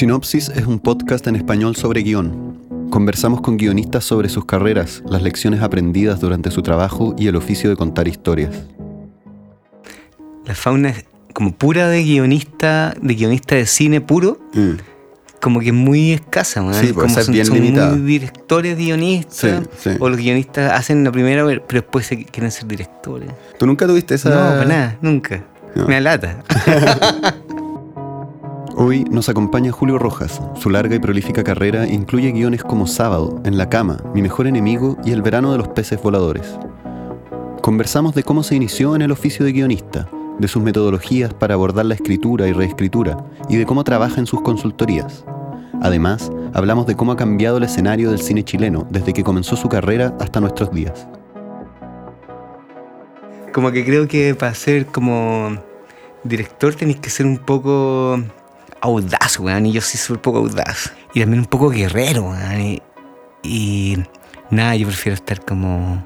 Sinopsis es un podcast en español sobre guion. Conversamos con guionistas sobre sus carreras, las lecciones aprendidas durante su trabajo y el oficio de contar historias. La fauna es como pura de guionista, de guionista de cine puro, Mm. como que es muy escasa, ¿no? Sí, puede como ser son, bien son muy directores guionistas, Sí, sí. o los guionistas hacen la primera, pero después se quieren ser directores. ¿Tú nunca tuviste esa...? No, para nada, nunca. No. Me alata. Hoy nos acompaña Julio Rojas. Su larga y prolífica carrera incluye guiones como Sábado, En la cama, Mi mejor enemigo y El verano de los peces voladores. Conversamos de cómo se inició en el oficio de guionista, de sus metodologías para abordar la escritura y reescritura y de cómo trabaja en sus consultorías. Además, hablamos de cómo ha cambiado el escenario del cine chileno desde que comenzó su carrera hasta nuestros días. Como que creo que para ser como director tenéis que ser un poco audaz, weón. Y yo soy un poco audaz. Y también un poco guerrero, weón. Y, y nada, yo prefiero estar como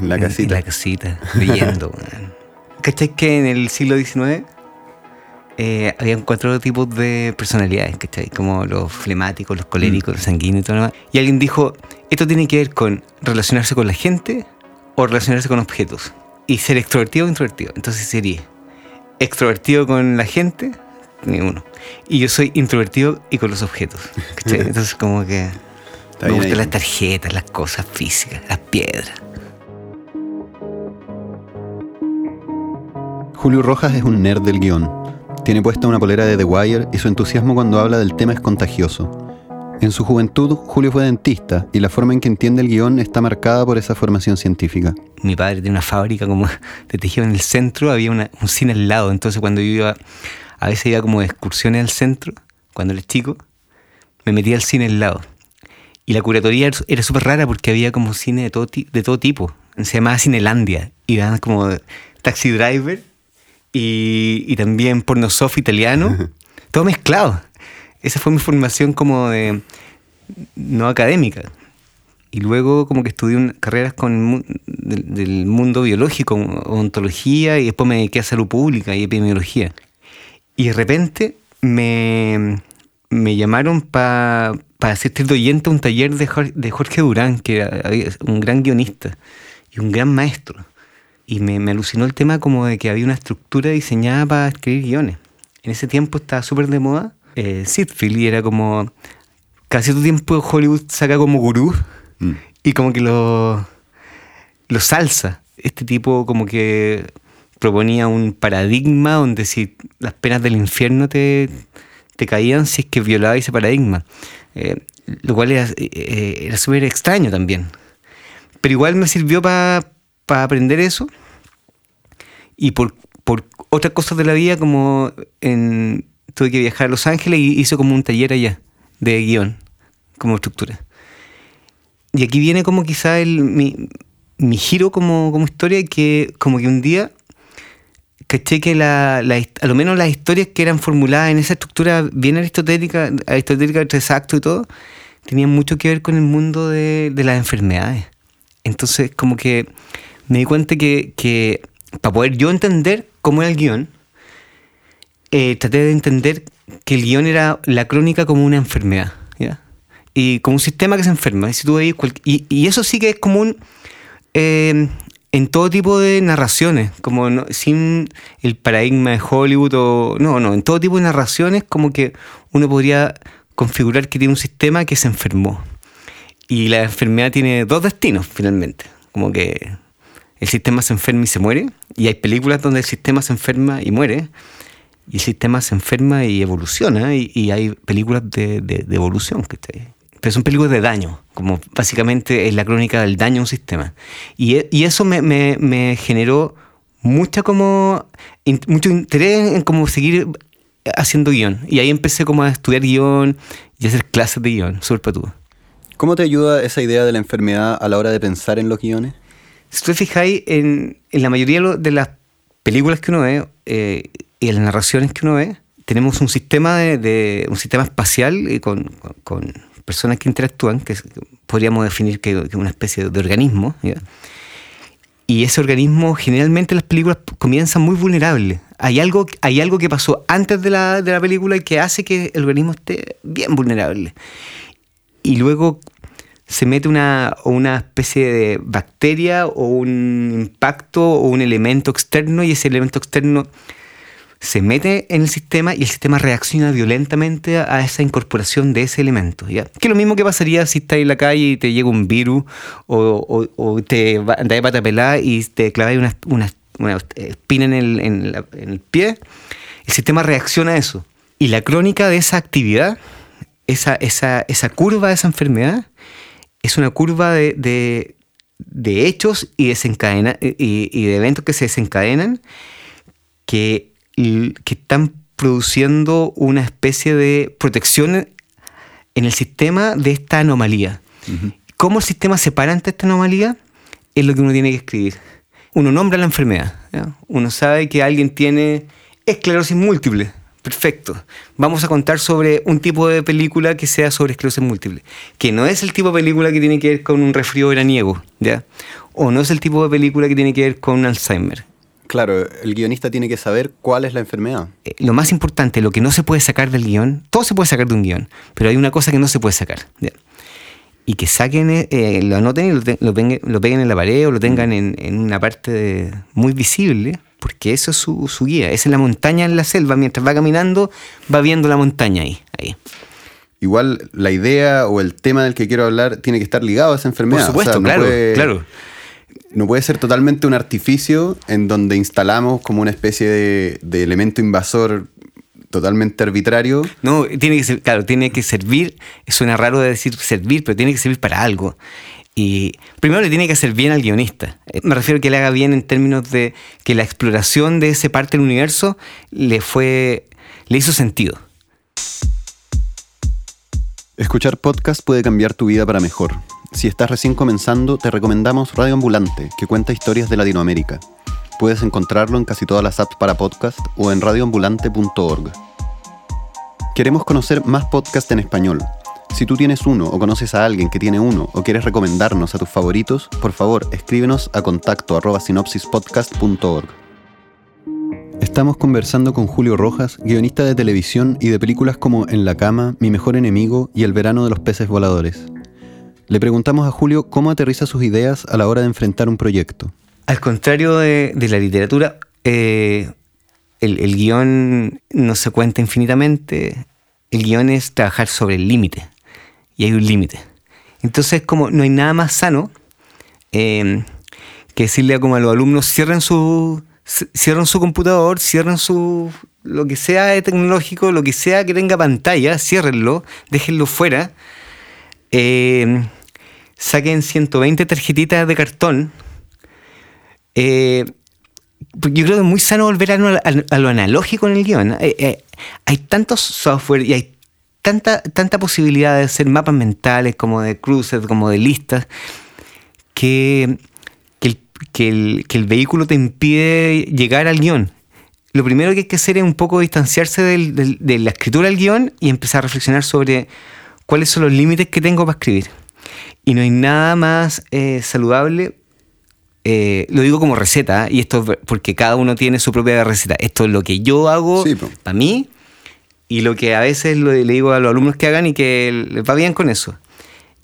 En la casita. En la casita, leyendo, weón. ¿Cachai que en el siglo XIX eh, habían cuatro tipos de personalidades, ¿cachai? Como los flemáticos, los coléricos, los sanguíneos y todo lo demás. Y alguien dijo, esto tiene que ver con relacionarse con la gente o relacionarse con objetos. Y ser extrovertido o introvertido. Entonces sería extrovertido con la gente, ni uno. Y yo soy introvertido y con los objetos. ¿cachai? Entonces como que... Está me gustan ahí. las tarjetas, las cosas físicas, las piedras. Julio Rojas es un nerd del guion. Tiene puesta una polera de The Wire y su entusiasmo cuando habla del tema es contagioso. En su juventud, Julio fue dentista y la forma en que entiende el guion está marcada por esa formación científica. mi padre tenía una fábrica como de tejido en el centro, había una- un cine al lado, entonces cuando yo iba, a veces iba como de excursiones al centro, cuando era chico, me metía al cine al lado. Y la curatoría era- súper rara porque había como cine de todo, ti- de todo tipo, se llamaba Cinelandia, y daban como Taxi Driver y, y también porno soft italiano, todo mezclado. Esa fue mi formación como de no académica. Y luego como que estudié carreras con del mundo biológico, ontología, y después me dediqué a salud pública y epidemiología. Y de repente me, me llamaron para asistir de oyente a un taller de Jorge, de Jorge Durán, que era un gran guionista y un gran maestro. Y me, me alucinó el tema como de que había una estructura diseñada para escribir guiones. En ese tiempo estaba súper de moda eh, Sitfield y era como... Cada cierto tiempo Hollywood saca como gurú Mm. y como que lo, lo salsa. Este tipo como que proponía un paradigma donde si las penas del infierno te, te caían si es que violaba ese paradigma. Eh, lo cual era, eh, era súper extraño también. Pero igual me sirvió para aprender eso. Y por, por otras cosas de la vida, como en, tuve que viajar a Los Ángeles y hice como un taller allá de guion, como estructura. Y aquí viene como quizá el, mi, mi giro como, como historia, que como que un día caché que la, la a lo menos las historias que eran formuladas en esa estructura bien aristotélica, aristotélica actos y todo, tenían mucho que ver con el mundo de, de las enfermedades. Entonces como que me di cuenta que, que para poder yo entender cómo era el guion, eh, traté de entender que el guion era la crónica como una enfermedad, ¿ya? Y como un sistema que se enferma. Y, eso sí que es común eh, en todo tipo de narraciones, como no- sin el paradigma de Hollywood o... No, no, en todo tipo de narraciones como que uno podría configurar que tiene un sistema que se enfermó. Y la enfermedad tiene dos destinos, finalmente. Como que el sistema se enferma y se muere. Y hay películas donde el sistema se enferma y muere. Y el sistema se enferma y evoluciona. Y, y hay películas de, de- de evolución. Que pero son películas de daño. Como básicamente es la crónica del daño a un sistema. Y, e- y eso me, me- me generó mucha como, in- mucho interés en cómo seguir haciendo guion. Y ahí empecé como a estudiar guion y a hacer clases de guion. Súper patudo. ¿Cómo te ayuda esa idea de la enfermedad a la hora de pensar en los guiones? Si tú te fijáis, en, en la mayoría de las películas que uno ve eh, y en las narraciones que uno ve, tenemos un sistema de, de- un sistema espacial eh, con, con- con personas que interactúan, que podríamos definir que que una especie de organismo. Y ese organismo generalmente en las películas comienza muy vulnerable. Hay algo, hay algo que pasó antes de la, de la película que hace que el organismo esté bien vulnerable. Y luego se mete una, una especie de bacteria o un impacto o un elemento externo y ese elemento externo se mete en el sistema y el sistema reacciona violentamente a esa incorporación de ese elemento. ¿ya? Que lo mismo que pasaría si estás en la calle y te llega un virus o, te andas de pata pelada y te clavas una, una, espina en el, en, en el pie. El sistema reacciona a eso. Y la crónica de esa actividad, esa, esa, esa curva de esa enfermedad, es una curva de, de, hechos y, desencadena, y, y, de eventos que se desencadenan que, que están produciendo una especie de protección en el sistema de esta anomalía. ¿Cómo el sistema se para ante esta anomalía? Es lo que uno tiene que escribir. Uno nombra la enfermedad. Uno sabe que alguien tiene esclerosis múltiple Perfecto. Vamos a contar sobre un tipo de película que sea sobre esclerosis múltiple, que no es el tipo de película que tiene que ver con un resfrío veraniego, ¿ya? O no es el tipo de película que tiene que ver con Alzheimer. Claro, el guionista tiene que saber cuál es la enfermedad. Eh, lo más importante, lo que no se puede sacar del guion, todo se puede sacar de un guion, pero hay una cosa que no se puede sacar. Y que saquen, eh, lo anoten y lo, peguen, en la pared o lo tengan en, en una parte muy visible porque eso es su, guía. Es en la montaña, en la selva. Mientras va caminando, va viendo la montaña ahí, ahí. Igual la idea o el tema del que quiero hablar tiene que estar ligado a esa enfermedad. Por supuesto, claro, claro. No puede ser totalmente un artificio en donde instalamos como una especie de, de elemento invasor totalmente arbitrario. No, tiene que ser, claro, tiene que servir, suena raro de decir servir, pero tiene que servir para algo. Y primero le tiene que hacer bien al guionista. Eh, me refiero a que le haga bien en términos de que la exploración de ese parte del universo le fue. le hizo sentido. Escuchar podcast puede cambiar tu vida para mejor. Si estás recién comenzando, te recomendamos Radio Ambulante, que cuenta historias de Latinoamérica. Puedes encontrarlo en casi todas las apps para podcast o en radioambulante.org. Queremos conocer más podcasts en español si tú tienes uno o conoces a alguien que tiene uno o quieres recomendarnos a tus favoritos, por favor escríbenos a contacto sinopsispodcast.org. Estamos conversando con Julio Rojas, guionista de televisión y de películas como En la cama, Mi mejor enemigo y El verano de los peces voladores. Le preguntamos a Julio cómo aterriza sus ideas a la hora de enfrentar un proyecto. Al contrario de, la literatura, eh, el, guion no se cuenta infinitamente, el guion es trabajar sobre el límite y hay un límite. Entonces, como no hay nada más sano em, que decirle a, como a los alumnos, cierren su, cierren su computador, cierren su lo que sea de tecnológico, lo que sea que tenga pantalla, ciérrenlo, déjenlo fuera. Em, saquen 120 tarjetitas de cartón. Eh, yo creo que es muy sano volver a, lo analógico en el guion. Eh, eh, hay tantos software y hay tanta, tanta posibilidad de hacer mapas mentales, como de cruces, como de listas, que, el, vehículo te impide llegar al guion. Lo primero que hay que hacer es un poco distanciarse de la escritura del guion y empezar a reflexionar sobre cuáles son los límites que tengo para escribir. Y no hay nada más eh, saludable eh, lo digo como receta, y esto es porque cada uno tiene su propia receta. Esto es lo que yo hago para mí y lo que a veces le digo a los alumnos que hagan y que les va bien con eso,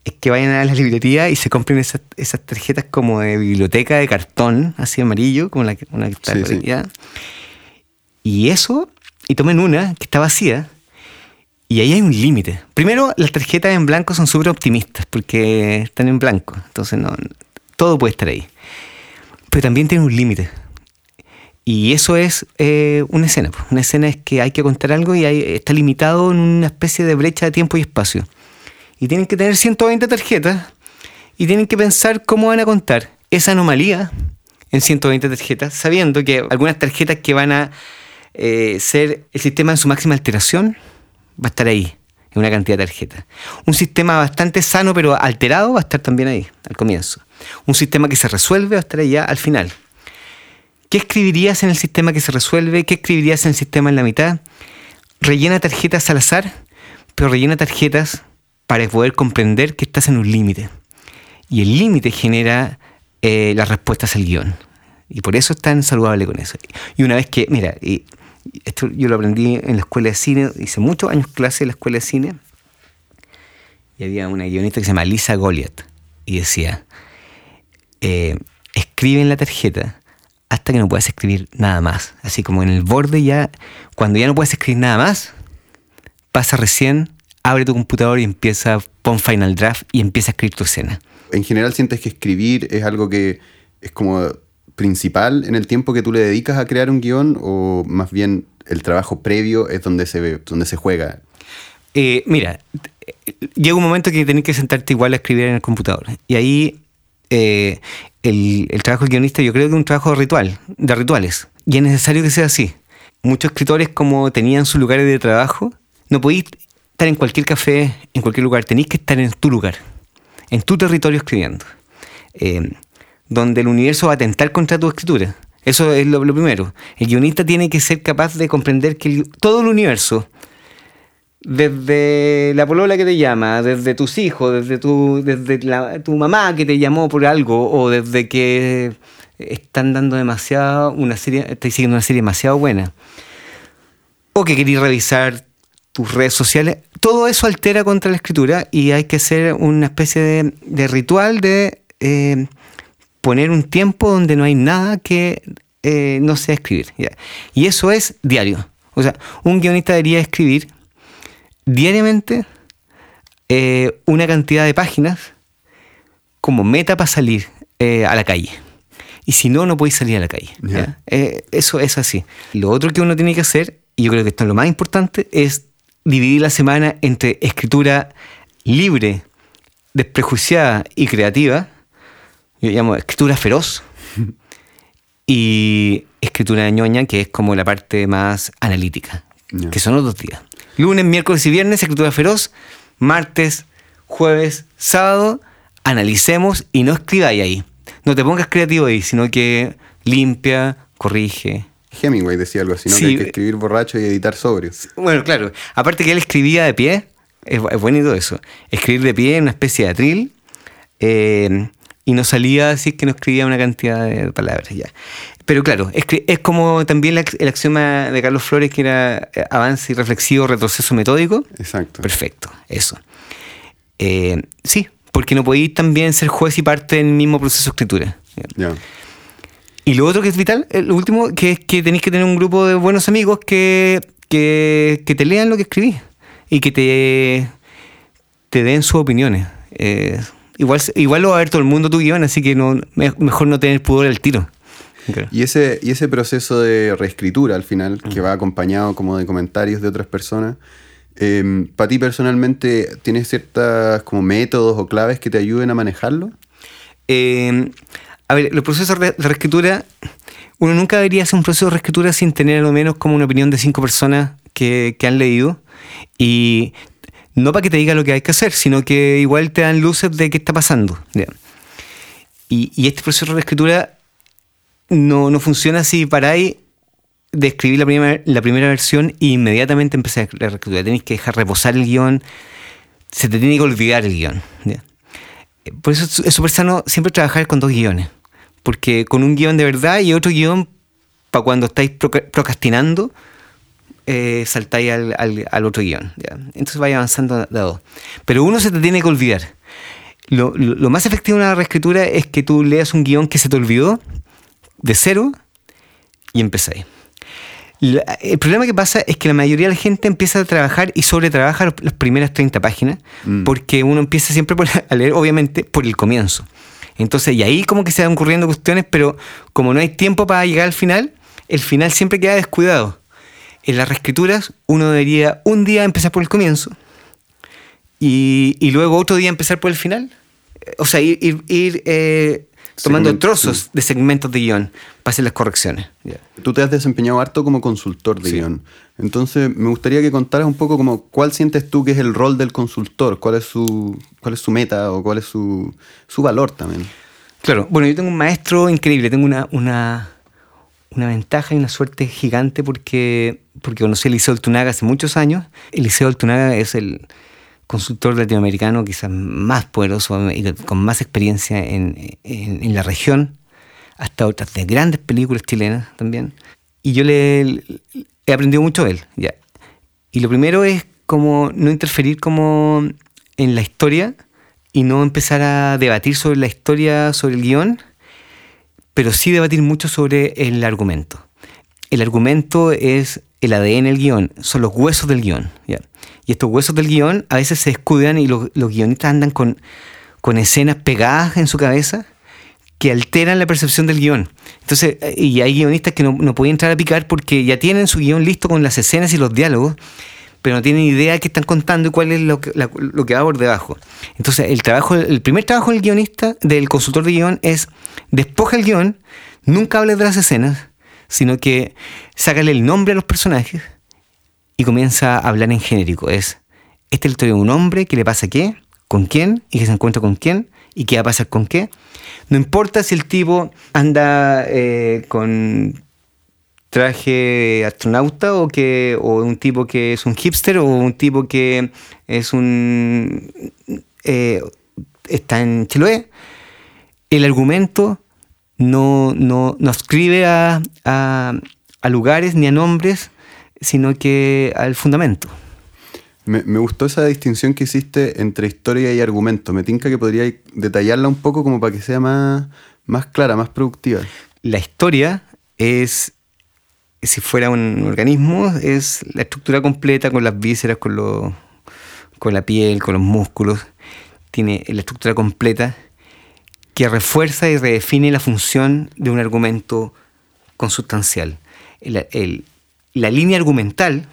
es que vayan a la librería y se compren esas, tarjetas como de biblioteca de cartón, así amarillo, como la que, una que está sí, Y eso, y tomen una que está vacía, y ahí hay un límite. Primero, las tarjetas en blanco son súper optimistas porque están en blanco, entonces no, todo puede estar ahí. Pero también tiene un límite. Y eso es eh, una escena. Una escena es que hay que contar algo y está limitado en una especie de brecha de tiempo y espacio. Y tienen que tener 120 tarjetas y tienen que pensar cómo van a contar esa anomalía en 120 tarjetas, sabiendo que algunas tarjetas que van a eh, ser el sistema en su máxima alteración va a estar ahí, en una cantidad de tarjetas. Un sistema bastante sano pero alterado va a estar también ahí, al comienzo. Un sistema que se resuelve va a estar allá al final. ¿Qué escribirías en el sistema que se resuelve? ¿Qué escribirías en el sistema en la mitad? Rellena tarjetas al azar, pero rellena tarjetas para poder comprender que estás en un límite. Y el límite genera eh, las respuestas al guion. Y por eso es tan saludable con eso. Y una vez que, mira, y esto yo lo aprendí en la escuela de cine, hice muchos años clase en la escuela de cine, y había una guionista que se llama Lisa Goliath, y decía, eh, escribe en la tarjeta hasta que no puedas escribir nada más. Así como en el borde ya, cuando ya no puedes escribir nada más, pasa recién, abre tu computador y empieza, pon Final Draft y empieza a escribir tu escena. En general sientes que escribir es algo que es como principal en el tiempo que tú le dedicas a crear un guion o más bien el trabajo previo es donde se, ve, donde se juega? Eh, mira, llega un momento que tenés que sentarte igual a escribir en el computador. Y ahí eh, el, trabajo de guionista yo creo que es un trabajo ritual, de rituales. Y es necesario que sea así. Muchos escritores como tenían sus lugares de trabajo, no podéis estar en cualquier café, en cualquier lugar, tenéis que estar en tu lugar, en tu territorio escribiendo. Eh, donde el universo va a atentar contra tu escritura. Eso es lo, primero. El guionista tiene que ser capaz de comprender que todo el universo, desde la polola que te llama, desde tus hijos, desde tu, desde tu mamá que te llamó por algo, o desde que están dando demasiado, una serie, estáis siguiendo una serie demasiado buena, o que queréis revisar tus redes sociales, todo eso altera contra la escritura y hay que hacer una especie de, ritual de eh, poner un tiempo donde no hay nada que eh, no sea escribir. Y eso es diario. O sea, un guionista debería escribir diariamente eh, una cantidad de páginas como meta para salir eh, a la calle. Y si no, no podéis salir a la calle. eso es así. Lo otro que uno tiene que hacer, y yo creo que esto es lo más importante, es dividir la semana entre escritura libre, desprejuiciada y creativa, yo llamo escritura feroz y escritura ñoña, que es como la parte más analítica, que son los dos días. Lunes, miércoles y viernes, escritura feroz, martes, jueves, sábado, analicemos y no escribáis ahí. No te pongas creativo ahí, sino que limpia, corrige. Hemingway decía algo así, ¿no? que hay que escribir borracho y editar sobrio. Bueno, claro. Aparte que él escribía de pie, es, es bonito eso. Escribir de pie en una especie de atril. Eh, y no salía así que no escribía una cantidad de palabras ya. Pero claro, es, es como también el axioma de Carlos Flores que era eh, avance y reflexivo, retroceso metódico. Exacto. Perfecto, eso. Eh, sí, porque no podéis también ser juez y parte del mismo proceso de escritura. Ya. Y lo otro que es vital, eh, lo último, que es que tenéis que tener un grupo de buenos amigos que, que, que te lean lo que escribís y que te, te den sus opiniones. Eh, igual, igual lo va a ver todo el mundo tu guion, así que no, mejor no tener pudor al tiro. Y, ese, y ese proceso de reescritura al final, que va acompañado como de comentarios de otras personas, eh, ¿para ti personalmente tienes ciertas como métodos o claves que te ayuden a manejarlo? Eh, a ver, los procesos de reescritura, uno nunca debería hacer un proceso de reescritura sin tener a lo menos como una opinión de cinco personas que, que han leído. Y no para que te diga lo que hay que hacer, sino que igual te dan luces de qué está pasando. Y, este proceso de escritura no, no funciona si paráis de escribir la primera, la primera versión e inmediatamente empecé la reescritura. Tenéis que dejar reposar el guion, se te tiene que olvidar el guion. Por eso es súper sano siempre trabajar con dos guiones, porque con un guion de verdad y otro guion para cuando estáis procrastinando, eh, saltáis al, otro guion. Entonces vais avanzando de dos. Pero uno se te tiene que olvidar. Lo, más efectivo de una reescritura es que tú leas un guion que se te olvidó de cero y empezáis. el problema que pasa es que la mayoría de la gente empieza a trabajar y sobretrabaja las primeras 30 páginas, mm. porque uno empieza siempre a leer, obviamente, por el comienzo. Entonces, y ahí como que se van ocurriendo cuestiones, pero como no hay tiempo para llegar al final, el final siempre queda descuidado en las reescrituras uno debería un día empezar por el comienzo y, luego otro día empezar por el final. O sea, ir, eh, tomando trozos de segmentos de guion para hacer las correcciones. Tú te has desempeñado harto como consultor de guion. Entonces, me gustaría que contaras un poco como cuál sientes tú que es el rol del consultor, cuál es su, cuál es su meta o cuál es su, su valor también. Claro, bueno, yo tengo un maestro increíble, tengo una, una, una ventaja y una suerte gigante porque, porque conocí a Eliseo Altunaga hace muchos años. Eliseo Altunaga es el, consultor latinoamericano quizás más poderoso y con más experiencia en, en, la región, hasta otras de grandes películas chilenas también. Y yo le, he aprendido mucho de él. Ya. Y lo primero es como no interferir como en la historia y no empezar a debatir sobre la historia, sobre el guion, pero sí debatir mucho sobre el argumento. El argumento es el ADN del guion, son los huesos del guion. Y estos huesos del guion a veces se escudan y los, guionistas andan con, con escenas pegadas en su cabeza que alteran la percepción del guion. Entonces, y hay guionistas que no, no pueden entrar a picar porque ya tienen su guion listo con las escenas y los diálogos, pero no tienen idea de qué están contando y cuál es lo que, lo que va por debajo. Entonces, el trabajo, el primer trabajo del guionista, del consultor de guion, es despoja el guion, nunca hables de las escenas, sino que sácale el nombre a los personajes y comienza a hablar en genérico. Es, esta es la historia de un hombre que le pasa qué, con quién, y que se encuentra con quién, y qué va a pasar con qué. No importa si el tipo anda eh, con traje astronauta o que o un tipo que es un hipster o un tipo que es un eh, está en Chiloé. El argumento no, no, no escribe a, a, lugares ni a nombres sino que al fundamento. Me, me, gustó esa distinción que hiciste entre historia y argumento. Me tinca que podría detallarla un poco como para que sea más, más clara, más productiva. La historia es si fuera un organismo, es la estructura completa con las vísceras, con, lo, con la piel, con los músculos. Tiene la estructura completa que refuerza y redefine la función de un argumento consustancial. la línea argumental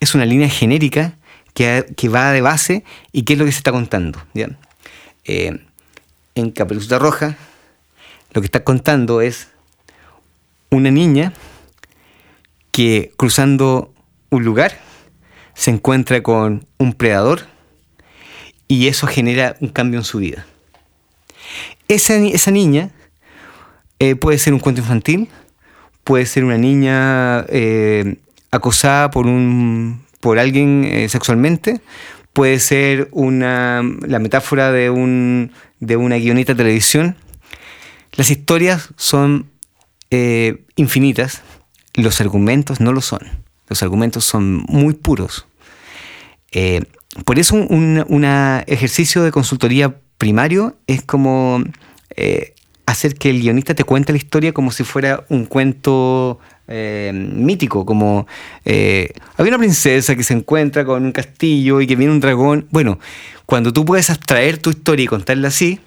es una línea genérica que, va de base y qué es lo que se está contando. Eh, en Caperucita Roja, lo que está contando es una niña que cruzando un lugar se encuentra con un predador y eso genera un cambio en su vida. Esa, esa niña eh, puede ser un cuento infantil, puede ser una niña eh, acosada por, un, por alguien eh, sexualmente, puede ser una, la metáfora de, un, de una guionita de televisión. Las historias son infinitas los argumentos no lo son. Los argumentos son muy puros. Eh, por eso un, ejercicio de consultoría primario es como eh, hacer que el guionista te cuente la historia como si fuera un cuento eh, mítico, como había una princesa que se encuentra con un castillo y que viene un dragón. Bueno, cuando tú puedes abstraer tu historia y contarla así,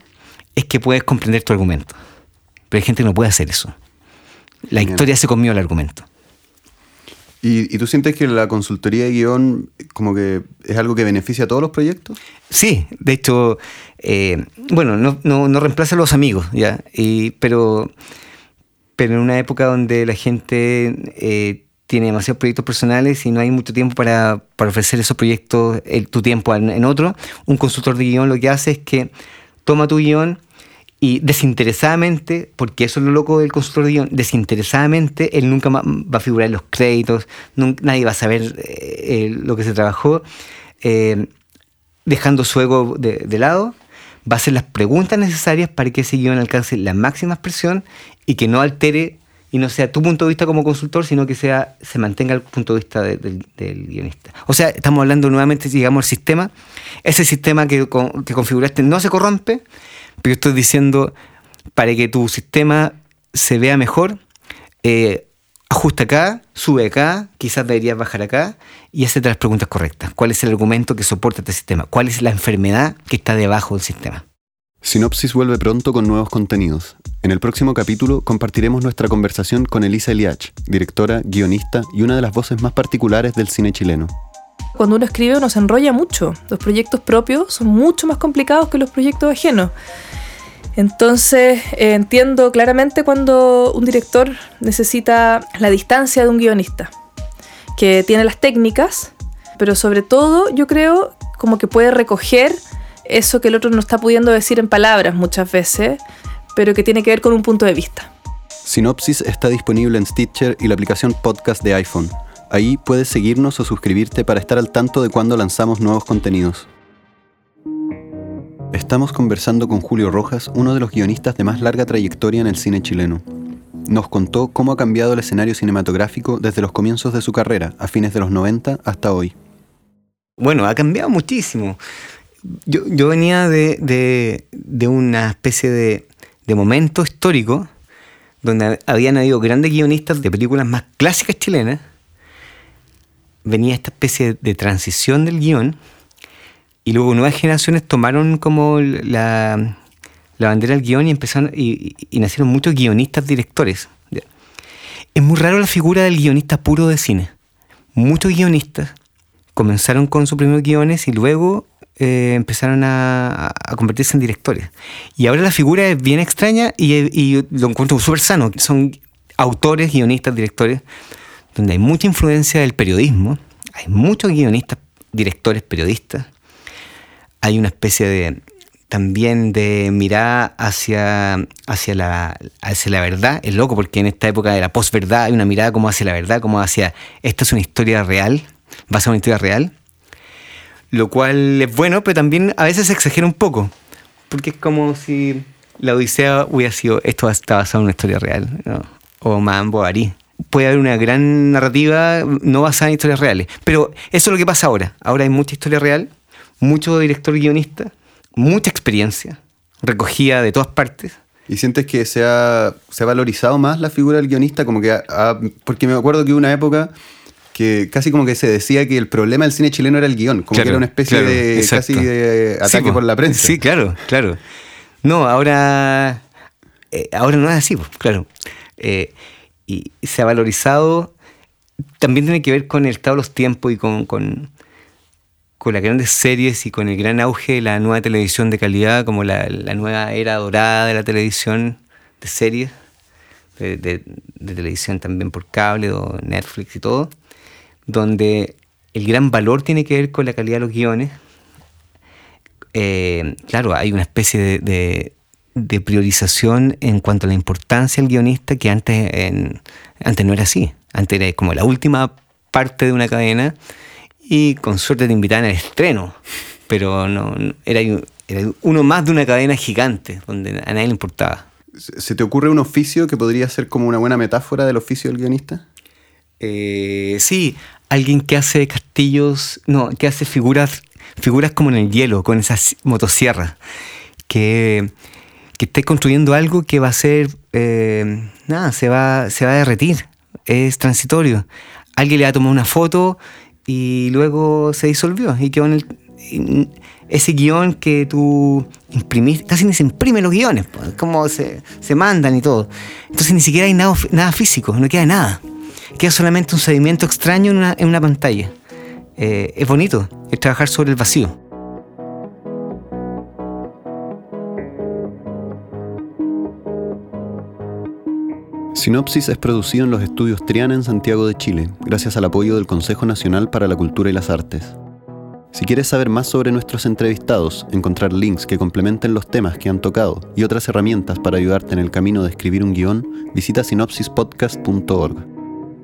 es que puedes comprender tu argumento. Pero hay gente que no puede hacer eso. La historia se comió el argumento. ¿Y, tú sientes que la consultoría de guion como que es algo que beneficia a todos los proyectos? Sí, de hecho, eh, bueno, no, no, reemplaza a los amigos, ¿ya? pero, pero en una época donde la gente eh, tiene demasiados proyectos personales y no hay mucho tiempo para, ofrecer esos proyectos, tu tiempo en, en otro, un consultor de guion lo que hace es que toma tu guion y desinteresadamente, porque eso es lo loco del consultor de guion, desinteresadamente él nunca va a figurar en los créditos, nadie va a saber eh, lo que se trabajó, eh, dejando su ego de, lado, va a hacer las preguntas necesarias para que ese guion alcance la máxima expresión y que no altere y no sea tu punto de vista como consultor, sino que sea se mantenga el punto de vista del guionista. O sea, estamos hablando nuevamente, digamos, el sistema. Ese sistema que, que configuraste no se corrompe, pero yo estoy diciendo, para que tu sistema se vea mejor, eh, ajusta acá, sube acá, quizás deberías bajar acá y hacerte las preguntas correctas. ¿Cuál es el argumento que soporta este sistema? ¿Cuál es la enfermedad que está debajo del sistema? Sinopsis vuelve pronto con nuevos contenidos. En el próximo capítulo compartiremos nuestra conversación con Elisa Eliach, directora, guionista y una de las voces más particulares del cine chileno. Cuando uno escribe uno se enrolla mucho. Los proyectos propios son mucho más complicados que los proyectos ajenos. Entonces eh, entiendo claramente cuando un director necesita la distancia de un guionista, que tiene las técnicas, pero sobre todo yo creo como que puede recoger eso que el otro no está pudiendo decir en palabras muchas veces, pero que tiene que ver con un punto de vista. Sinopsis está disponible en Stitcher y la aplicación podcast de iPhone. Ahí puedes seguirnos o suscribirte para estar al tanto de cuando lanzamos nuevos contenidos. Estamos conversando con Julio Rojas, uno de los guionistas de más larga trayectoria en el cine chileno. Nos contó cómo ha cambiado el escenario cinematográfico desde los comienzos de su carrera, a fines de los 90 hasta hoy. Bueno, ha cambiado muchísimo. Yo, venía de, una especie de, de momento histórico donde habían habido grandes guionistas de películas más clásicas chilenas. Venía esta especie de transición del guion y luego nuevas generaciones tomaron como la, bandera del guion y empezaron y, nacieron muchos guionistas directores. Es muy raro la figura del guionista puro de cine. Muchos guionistas comenzaron con sus primeros guiones y luego eh, empezaron a, convertirse en directores. Y ahora la figura es bien extraña y, y lo encuentro súper sano. Son autores, guionistas, directores, donde hay mucha influencia del periodismo. Hay muchos guionistas, directores, periodistas hay una especie de también de mirada hacia, hacia, la, hacia la verdad. Es loco porque en esta época de la posverdad hay una mirada como hacia la verdad, como hacia esta es una historia real, va a ser una historia real. Lo cual es bueno, pero también a veces se exagera un poco. Porque es como si la Odisea hubiera sido, esto está basado en una historia real, o Mambo Ari. Puede haber una gran narrativa no basada en historias reales. Pero eso es lo que pasa ahora. Ahora hay mucha historia real mucho director guionista, mucha experiencia, recogida de todas partes. ¿Y sientes que se ha, se ha valorizado más la figura del guionista? Como que porque me acuerdo que hubo una época que casi como que se decía que el problema del cine chileno era el guion, como que era una especie de casi de ataque por la prensa. Sí, claro, claro. No, ahora, eh, ahora no es así, claro. Eh, y se ha valorizado, también tiene que ver con el estado de los tiempos y con, con las grandes series y con el gran auge de la nueva televisión de calidad, como la, nueva era dorada de la televisión, de series, de, televisión también por cable o Netflix y todo, donde el gran valor tiene que ver con la calidad de los guiones. Eh, claro, hay una especie de, priorización en cuanto a la importancia del guionista que antes, antes no era así. Antes era como la última parte de una cadena y con suerte te invitaban al estreno, pero no, era, uno más de una cadena gigante donde a nadie le importaba. ¿Se te ocurre un oficio que podría ser como una buena metáfora del oficio del guionista? Eh, sí, alguien que hace castillos, no, que hace figuras, figuras como en el hielo, con esas motosierras, que, que esté construyendo algo que va a ser, eh, nada, se va, se va a derretir, es transitorio. Alguien le va a tomar una foto y luego se disolvió y quedó en el, ese guion que tú imprimiste, casi ni se imprimen los guiones, como se, se, mandan y todo. Entonces ni siquiera hay nada, nada, físico, no queda nada. Queda solamente un sedimento extraño en una, en una pantalla. Eh, es bonito, es trabajar sobre el vacío. Sinopsis es producido en los estudios Triana en Santiago de Chile, gracias al apoyo del Consejo Nacional para la Cultura y las Artes. Si quieres saber más sobre nuestros entrevistados, encontrar links que complementen los temas que han tocado y otras herramientas para ayudarte en el camino de escribir un guion, visita sinopsispodcast.org.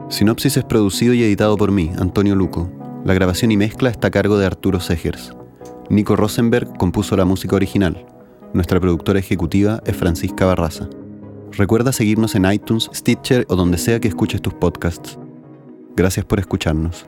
Sinopsis es producido y editado por mí, Antonio Luco. La grabación y mezcla está a cargo de Arturo Segers. Nico Rosenberg compuso la música original. Nuestra productora ejecutiva es Francisca Barraza. Recuerda seguirnos en iTunes, Stitcher o donde sea que escuches tus podcasts. Gracias por escucharnos.